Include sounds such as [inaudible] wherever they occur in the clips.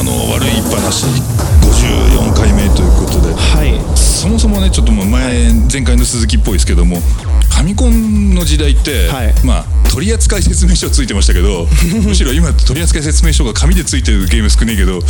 あの悪い話54回目ということで。はい。そもそもねちょっともう前前回の鈴木っぽいですけども。ファミコンの時代って、はい。まあ取扱説明書ついてましたけど [laughs] むしろ今取扱説明書が紙でついてるゲーム少ねえけど、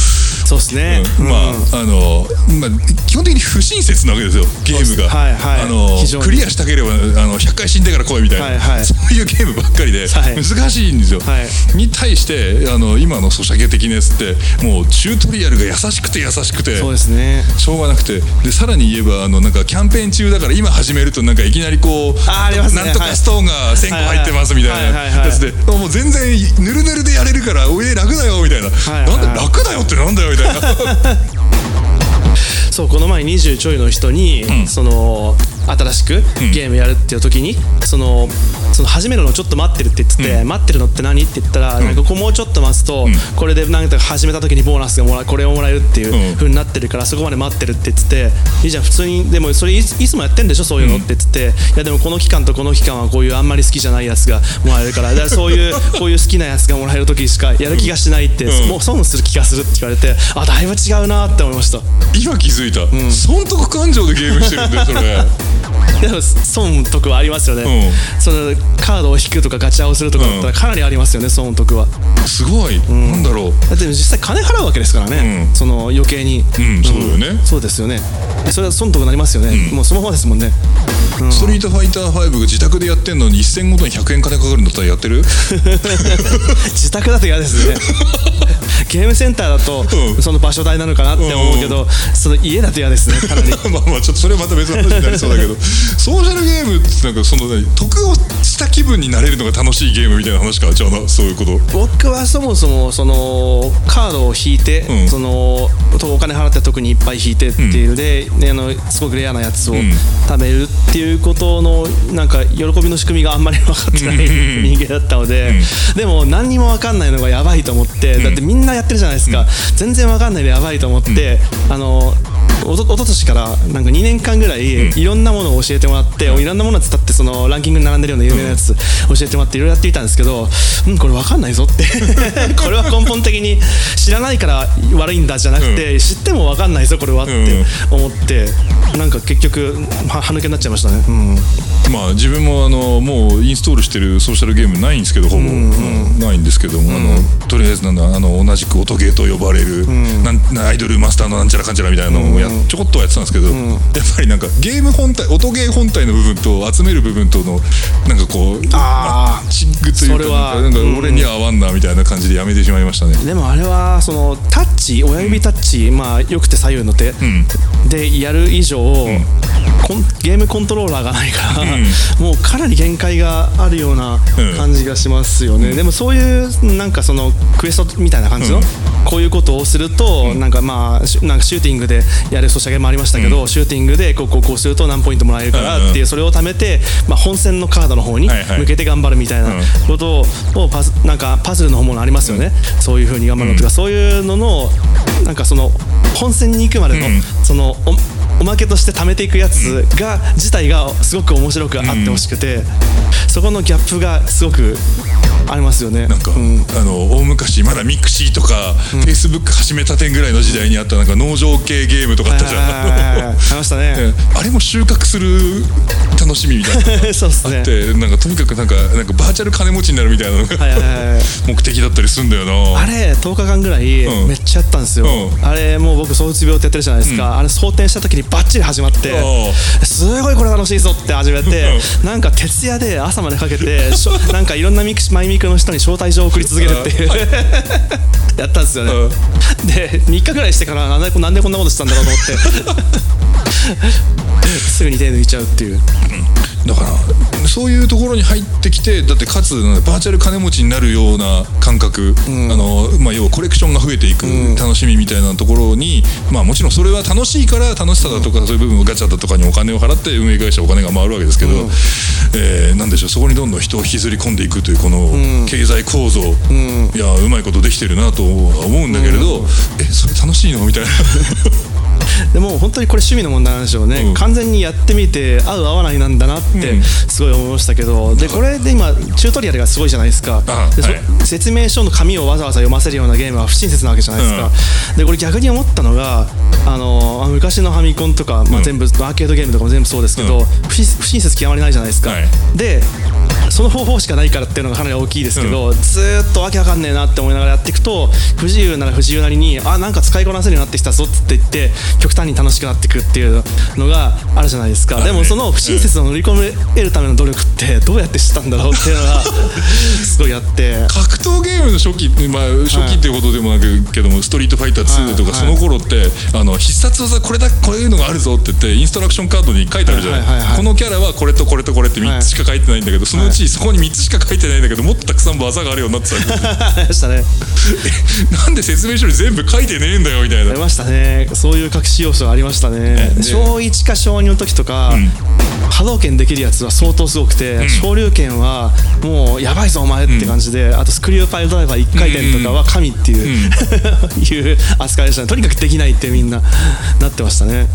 そうですね、うん。まああの、まあ、基本的に不親切なわけですよゲームが、はいはい。あのクリアしたければあの100回死んでから来いみたいな、はいはい。そういうゲームばっかりで、はい。難しいんですよ、はい。に対してあの今のソシャゲ的なやつってもうチュートリアルが優しくて優しくてそうですね。しょうがなくて。でさらに言えばあのなんかキャンペーン中だから今始めるとなんかいきなりこうありますね。なんとかストーンが1000個入ってますみたいなやつで。もう全然ぬるぬるでやれるから上楽だよみたいな、なんで楽だよってなんだよみたいな。[laughs] そうこの前20ちょいの人に、ん。その新しくゲームやるっていう時に、そのその始めるのちょっと待ってるって言ってて、待ってるのって何？って言ったら、なんかこうもうちょっと待つと、これでなんか始めた時にボーナスがもらこれをもらえるっていううん。風になってるからそこまで待ってるって言ってていいじゃん普通にでもそれいつもやってんでしょ？そういうのって言ってて、いやでもこの期間とこの期間はこういうあんまり好きじゃないやつがもらえるからだからそういう [laughs] こういう好きなやつがもらえる時しかやる気がしないって、うんもう損する気がするって言われてあだいぶ違うなって思いました。今気づいた、損得感情でゲームしてるんだよそれ [laughs] でも損得はありますよね、うん。そのカードを引くとかガチャをするとかだったらかなりありますよね損得は。すごい、なんだろう。だって実際金払うわけですからね、うん。その余計に、うんそうだよね。そうですよね。でそれは損得になりますよね、もうそのままですもんね。ストリートファイター5が自宅でやってんのに1戦ごとに100円金かかるんだったらやってる？自宅だと嫌ですね。[laughs] ゲームセンターだと、うん。その場所代なのかなって思うけど、その家だと嫌ですねかなり。[laughs] まあまあちょっとそれはまた別の話になりそうだけどソーシャルゲームってなんかその何得をした気分になれるのが楽しいゲームみたいな話かじゃあなそういうこと。僕はそもそもそのカードを引いて、うん。そのお金払って特にいっぱい引いてっていうで、ねあのすごくレアなやつをん食べるっていうことのなんか喜びの仕組みがあんまり分かってない人間だったので、でも何にも分かんないのがやばいと思って、だってみんなやってるじゃないですか、全然分かんないでやばいと思って、あのおと一昨年からなんか2年間ぐらいいろんなものを教えてもらって、いろんなものを伝ってそのランキングに並んでるような有名なやつ教えてもらっていろいろやってみたんですけど、うん、これ分かんないぞって。[laughs] これは根本的に知らないから悪いんだじゃなくて、知っても分かんないぞこれはって思って、なんか結局は歯抜けになっちゃいましたね。うん。まあ自分もあのもうインストールしてるソーシャルゲームないんですけどほぼ、うんないんですけども、あのとりあえずなんだあの同じく音ゲーと呼ばれる、なんアイドルマスターのなんちゃらかんちゃらみたいなのをや、ちょこっとはやってたんですけど、やっぱりなんかゲーム本体音ゲー本体の部分と集める部分とのなんかこうあというかそれは。なんか俺には合わんなみたいな感じでやめてしまいましたね。でもあれはそのタッチ親指タッチ、まあよくて左右の手、ん。でやる以上、ゲームコントローラーがないから、ん。もうかなり限界があるようなうん。感じがしますよね、でもそういうなんかそのクエストみたいな感じの、うん。こういうことをすると、なんかまあしなんかシューティングでやるソシャゲもありましたけど、シューティングでこうこうこうすると何ポイントもらえるからっていう、それを貯めて、まあ、本戦のカードの方に向けて頑張るみたいなことをパズなんかパズルの方もありますよね、そういう風に頑張るのとか、そういうののなんかその本戦に行くまでの、うん。そのおおまけとして貯めていくやつが、自体がすごく面白くあってほしくて、そこのギャップがすごくありますよね。なんか、うん。あの大昔まだミクシーとか、フェイスブック始めたてぐらいの時代にあったなんか農場系ゲームとかあったじゃん、ありましたね。え [laughs] あれも収穫する楽しみみたいなのが [laughs] そうですね。あってなんかとにかくなんかなんかバーチャル金持ちになるみたいなのが、目的だったりするんだよな。あれ10日間ぐらいうん。めっちゃやったんですよ、うん。あれもう僕躁うつ病ってやってるじゃないですか、あれ躁転した時にバッチリ始まってうすごいこれ楽しいぞって始めてなんか徹夜で朝までかけてなんかいろんなミクシマイミクの人に招待状を送り続けるっていう。[laughs] やったんですよね、で3日ぐらいしてからなんでなんでこんなことしたんだろうと思って。[laughs] すぐに手抜いちゃうっていう。だからそういうところに入ってきてだってかつバーチャル金持ちになるような感覚、あのまあ、要はコレクションが増えていく楽しみみたいなところに、まあ、もちろんそれは楽しいから楽しさだとかそういう部分をガチャだとかにお金を払って運営会社お金が回るわけですけど、えーなんでしょうそこにどんどん人を引きずり込んでいくというこの経済構造、いやうまいことできてるなとは思うんだけれど、えそれ楽しいの？みたいな。[laughs] でも本当にこれ趣味の問題なんでしょうね、うん。完全にやってみて合う合わないなんだなってうん。すごい思いましたけど、でこれで今チュートリアルがすごいじゃないですか。はい。説明書の紙をわざわざ読ませるようなゲームは不親切なわけじゃないですか、でこれ逆に思ったのがあの昔のファミコンとか、まあ、うん。全部アーケードゲームとかも全部そうですけど、不親切極まりないじゃないですか、はい。でその方法しかないからっていうのがかなり大きいですけど、ずーっとわけわかんねえなって思いながらやっていくと不自由なら不自由なりにあなんか使いこなせるようになってきたぞって言って極端に楽しくなっていくっていうのがあるじゃないですか、ね。でもその不親切を乗り込めるための努力ってどうやって知ったんだろうっていうのが [laughs] すごいあって。格闘ゲームの初期、まあ、初期っていうことでもなくけども、ストリートファイター2とか、はいその頃ってあの必殺技これだこういうのがあるぞって言ってインストラクションカードに書いてあるじゃない,、はいはいはいこのキャラはこれとこれとこれって3つしか書いてないんだけど、そのうちそこに3つしか書いてないんだけどもっとたくさん技があるようになってたしたね。え [laughs] なんで説明書に全部書いてねえんだよみたいな。ありましたね。そういう隠し要素がありましたね。ね小1か小2の時とか、波動拳できるやつは相当すごくて、昇竜拳はもうやばいぞお前って感じで、あとスクリューパイルドライバー1回転とかは神っていう、[laughs] いう扱いでしたね。とにかくできないってみんななってましたね。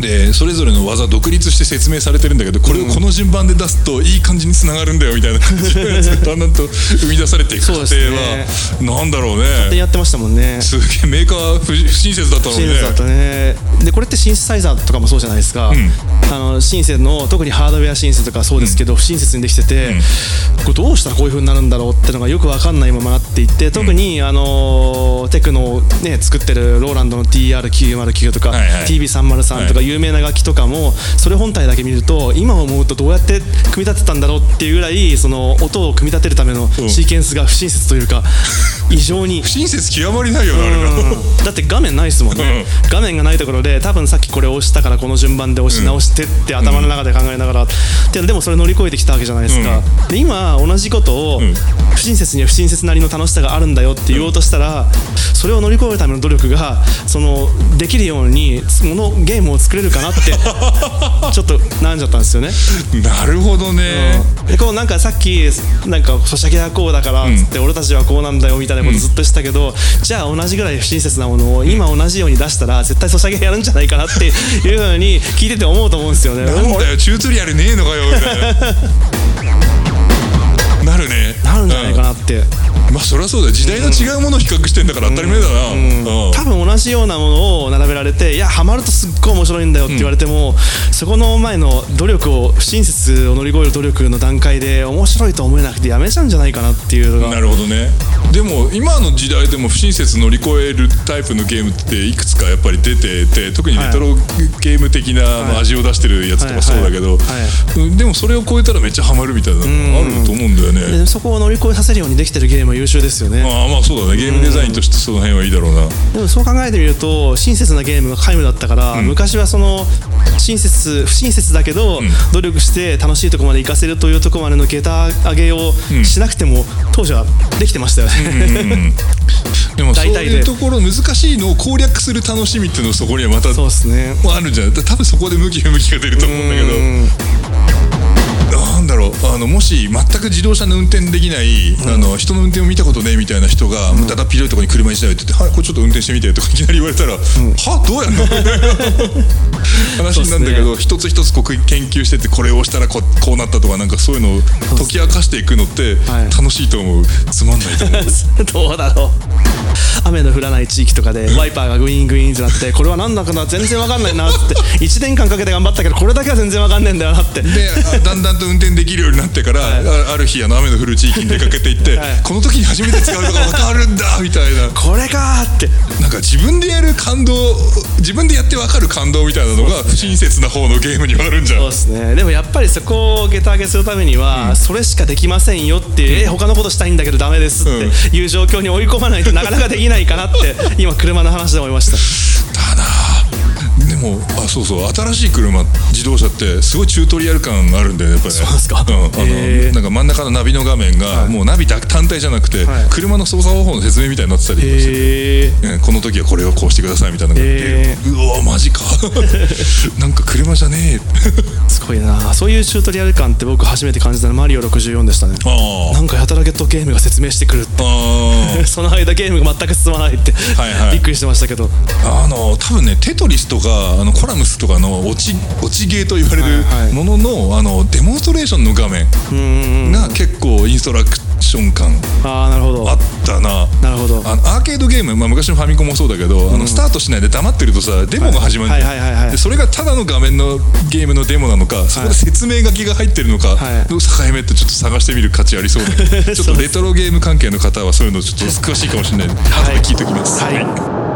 でそれぞれの技独立して説明されてるんだけどこれをこの順番で出すといい感じにつながるんだよみたいな。感じのやつがだんだんと生み出されていく過程は、なんだろうね。でやってましたもんね。すげえメーカー不不親切だったのにね。シンセだとね。でこれってシンセサイザーとかもそうじゃないですか、あのシンセの特にハードウェアシンセとかそうですけど、不親切にできてて、これどうしたらこういう風になるんだろうってのがよく分かんないままなっていって特に、あのテクノを、ね、作ってるローランドの TR909 とか、はいはい。TB303 とかはい。有名な楽器とかもそれ本体だけ見ると今思うとどうやって組み立てたんだろうっていうぐらいその音を組み立てるためのうん。シーケンスが不親切というか異常に。不親切極まりないよなあれなうん。だって画面ないですもんね、画面がないところで多分さっきこれを押したからこの順番で押し直してって頭の中で考えながら、ででもそれ乗り越えてきたわけじゃないですか、で今同じことをん。不親切には不親切なりの楽しさがあるんだよって言おうとしたらそれを乗り越えるための努力がそのできるようにものゲームを作れるかなって [laughs] ちょっと悩んじゃったんですよね。なるほどね、でこうなんかさっきなんかソシャゲはこうだからっつって俺たちはこうなんだよみたいなことずっとしてたけど、じゃあ同じぐらい不親切なものを今同じように出したら絶対ソシャゲやるんじゃないかなっていうふうに聞いてて思うと思うんですよね。なんだよチュートリアルねえのかよみたいな。[laughs] なるね。なるんじゃないかなって、うん。まあそりゃそうだよ。時代の違うものを比較してんだから当たり前だな、うん。多分同じようなものを並べられていやハマるとすっごい面白いんだよって言われても、そこの前の努力を不親切を乗り越える努力の段階で面白いと思えなくてやめちゃうんじゃないかなっていうのが。なるほどねでも今の時代でも不親切乗り越えるタイプのゲームっていくつかやっぱり出てて特にレトロゲーム的なまあ味を出してるやつとかそうだけど、でもそれを超えたらめっちゃハマるみたいなのがあると思うんだよね、でそこを乗り越えさせるようにできてるゲームは優秀ですよね。ああまあそうだね。ゲームデザインとしてその辺はいいだろうな、でもそう考えてみると親切なゲームが皆無だったから、昔はその親切不親切だけど、努力して楽しいところまで行かせるというところまでの下駄上げをしなくても、当時はできてましたよね。でもそういうところ難しいのを攻略する楽しみっていうのそこにはまたそうですね。もあるんじゃない？多分そこで向き不向きが出ると思うんだけどなんだろうあのもし全く自動車の運転できない、あの人の運転を見たことねえみたいな人が、だだっ広いところに車1台って言って「はいこれちょっと運転してみて」とかいきなり言われたら「はどうやんの? [laughs]」みたいな話になるんだけど、一つ一つこう研究してってこれを押したらここうなったとかなんかそういうのを解き明かしていくのってはい。楽しいと思う。つまんないと思う。[laughs] どうだろう。雨の降らない地域とかでワイパーがグイーングイーンってなってこれは何だかな？全然わかんないなって。1年間かけて頑張ったけどこれだけは全然わかんねえんだよなって。であだんだんと運転できるようになってから、あある日あの雨の降る地域に出かけていって、はい。この時に初めて使うのが分かるんだみたいな。[laughs] これかーって。なんか自分でやる感動自分でやって分かる感動みたいなのが不親切な方のゲームにはあるんじゃん。そうですね。でもやっぱりそこを下駄上げするためには、それしかできませんよっていう、え他のことしたいんだけどダメですっていう状況に追い込まないとなかなかできないかなって今車の話で思いましたもあそうそう新しい車自動車ってすごいチュートリアル感あるんだよねやっぱりね。そうですか？うんあのへー。なんか真ん中のナビの画面が、もうナビだ単体じゃなくて、はい。車の操作方法の説明みたいになってたりとかしてへえねこの時はこれをこうしてくださいみたいなのがあってへうわマジか。[laughs] なんか車じゃねえ。すごいな。そういうチュートリアル感って僕初めて感じたのはマリオ64でしたね。あなんかやたらゲットゲームが説明してくるって。あ [laughs] その間ゲームが全く進まないって、はいはい。びっくりしてましたけど。あの多分ねテトリスとか、あのコラムスとかの落ち落ちゲーと言われるはいはい。もののあのデモンストレーションの画面が結構インストラクション感ああなるほど。あったな。なるほど。あのアーケードゲーム、まあ、昔のファミコンもそうだけど、あのスタートしないで黙ってるとさデモが始まるん。だよはい。はい。はい。はい。でそれがただの画面のゲームのデモなのかそこで説明書きが入ってるのかはい。の境目ってちょっと探してみる価値ありそうだ、[laughs] ちょっとレトロゲーム関係の方はそういうのちょっと詳しいかもしれないので、後で聞いておきます、はい